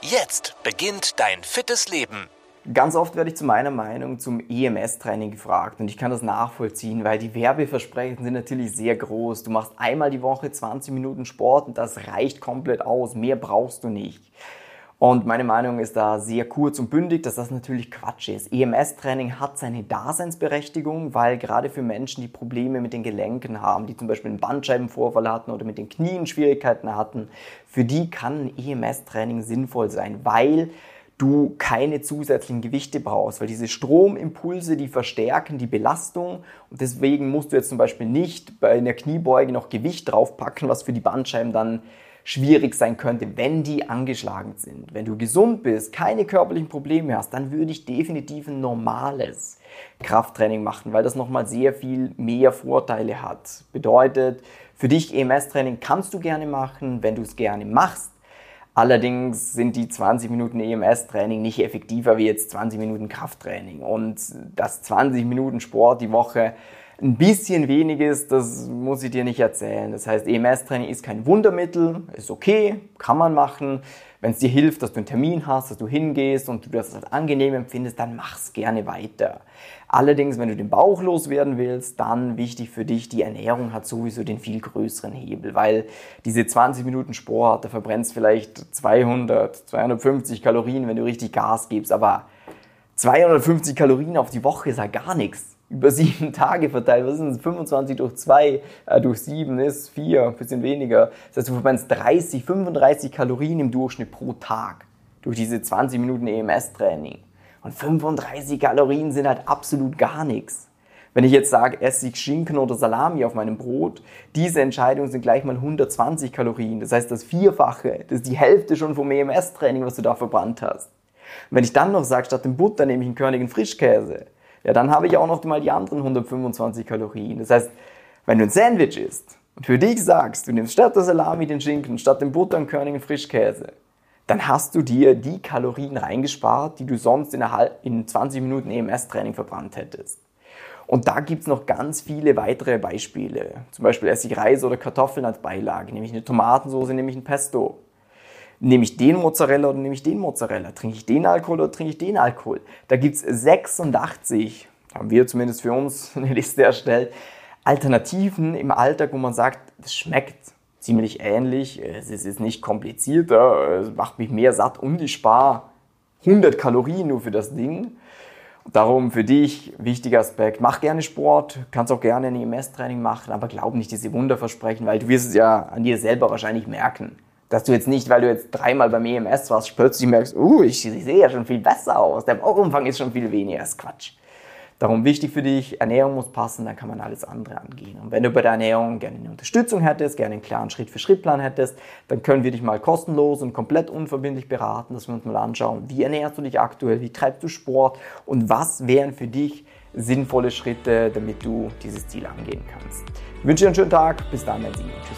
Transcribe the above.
Jetzt beginnt dein fittes Leben. Ganz oft werde ich zu meiner Meinung zum EMS-Training gefragt und ich kann das nachvollziehen, weil die Werbeversprechen sind natürlich sehr groß. Du machst einmal die Woche 20 Minuten Sport und das reicht komplett aus. Mehr brauchst du nicht. Und meine Meinung ist da sehr kurz und bündig, dass das natürlich Quatsch ist. EMS-Training hat seine Daseinsberechtigung, weil gerade für Menschen, die Probleme mit den Gelenken haben, die zum Beispiel einen Bandscheibenvorfall hatten oder mit den Knien Schwierigkeiten hatten, für die kann EMS-Training sinnvoll sein, weil du keine zusätzlichen Gewichte brauchst, weil diese Stromimpulse, die verstärken die Belastung und deswegen musst du jetzt zum Beispiel nicht bei einer Kniebeuge noch Gewicht draufpacken, was für die Bandscheiben dann schwierig sein könnte, wenn die angeschlagen sind. Wenn du gesund bist, keine körperlichen Probleme hast, dann würde ich definitiv ein normales Krafttraining machen, weil das nochmal sehr viel mehr Vorteile hat. Bedeutet, für dich EMS-Training kannst du gerne machen, wenn du es gerne machst. Allerdings sind die 20 Minuten EMS-Training nicht effektiver wie jetzt 20 Minuten Krafttraining. Und das 20 Minuten Sport die Woche ein bisschen weniges, das muss ich dir nicht erzählen. Das heißt, EMS-Training ist kein Wundermittel, ist okay, kann man machen. Wenn es dir hilft, dass du einen Termin hast, dass du hingehst und du das als angenehm empfindest, dann mach's gerne weiter. Allerdings, wenn du den Bauch loswerden willst, dann wichtig für dich, die Ernährung hat sowieso den viel größeren Hebel, weil diese 20 Minuten Sport, da verbrennst vielleicht 200, 250 Kalorien, wenn du richtig Gas gibst, aber 250 Kalorien auf die Woche ist ja gar nichts über sieben Tage verteilt, was sind das? 25 durch 2 äh, durch 7 ist 4, ein bisschen weniger. Das heißt, du verbrennst 30, 35 Kalorien im Durchschnitt pro Tag durch diese 20 Minuten EMS-Training. Und 35 Kalorien sind halt absolut gar nichts. Wenn ich jetzt sage, esse ich Schinken oder Salami auf meinem Brot, diese Entscheidungen sind gleich mal 120 Kalorien. Das heißt, das Vierfache, das ist die Hälfte schon vom EMS-Training, was du da verbrannt hast. Und wenn ich dann noch sage, statt dem Butter nehme ich einen körnigen Frischkäse, ja, dann habe ich auch noch mal die anderen 125 Kalorien. Das heißt, wenn du ein Sandwich isst und für dich sagst, du nimmst statt der Salami den Schinken, statt dem Butter einen körnigen Frischkäse, dann hast du dir die Kalorien reingespart, die du sonst in, in 20 Minuten EMS-Training verbrannt hättest. Und da gibt es noch ganz viele weitere Beispiele. Zum Beispiel esse ich Reis oder Kartoffeln als Beilage, nehme ich eine Tomatensauce, nehme ich ein Pesto. Nehme ich den Mozzarella oder nehme ich den Mozzarella? Trinke ich den Alkohol oder trinke ich den Alkohol? Da gibt es 86, haben wir zumindest für uns eine Liste erstellt, Alternativen im Alltag, wo man sagt, es schmeckt ziemlich ähnlich, es ist nicht komplizierter, es macht mich mehr satt und ich spare 100 Kalorien nur für das Ding. Darum für dich wichtiger Aspekt, mach gerne Sport, kannst auch gerne ein EMS-Training machen, aber glaub nicht diese Wunderversprechen, weil du wirst es ja an dir selber wahrscheinlich merken dass du jetzt nicht, weil du jetzt dreimal beim EMS warst, plötzlich merkst, uh, ich, ich sehe ja schon viel besser aus, der Bauchumfang ist schon viel weniger, das ist Quatsch. Darum wichtig für dich, Ernährung muss passen, dann kann man alles andere angehen. Und wenn du bei der Ernährung gerne eine Unterstützung hättest, gerne einen klaren Schritt-für-Schritt-Plan hättest, dann können wir dich mal kostenlos und komplett unverbindlich beraten, dass wir uns mal anschauen, wie ernährst du dich aktuell, wie treibst du Sport und was wären für dich sinnvolle Schritte, damit du dieses Ziel angehen kannst. Ich wünsche dir einen schönen Tag, bis dann, dein Simon. Tschüss.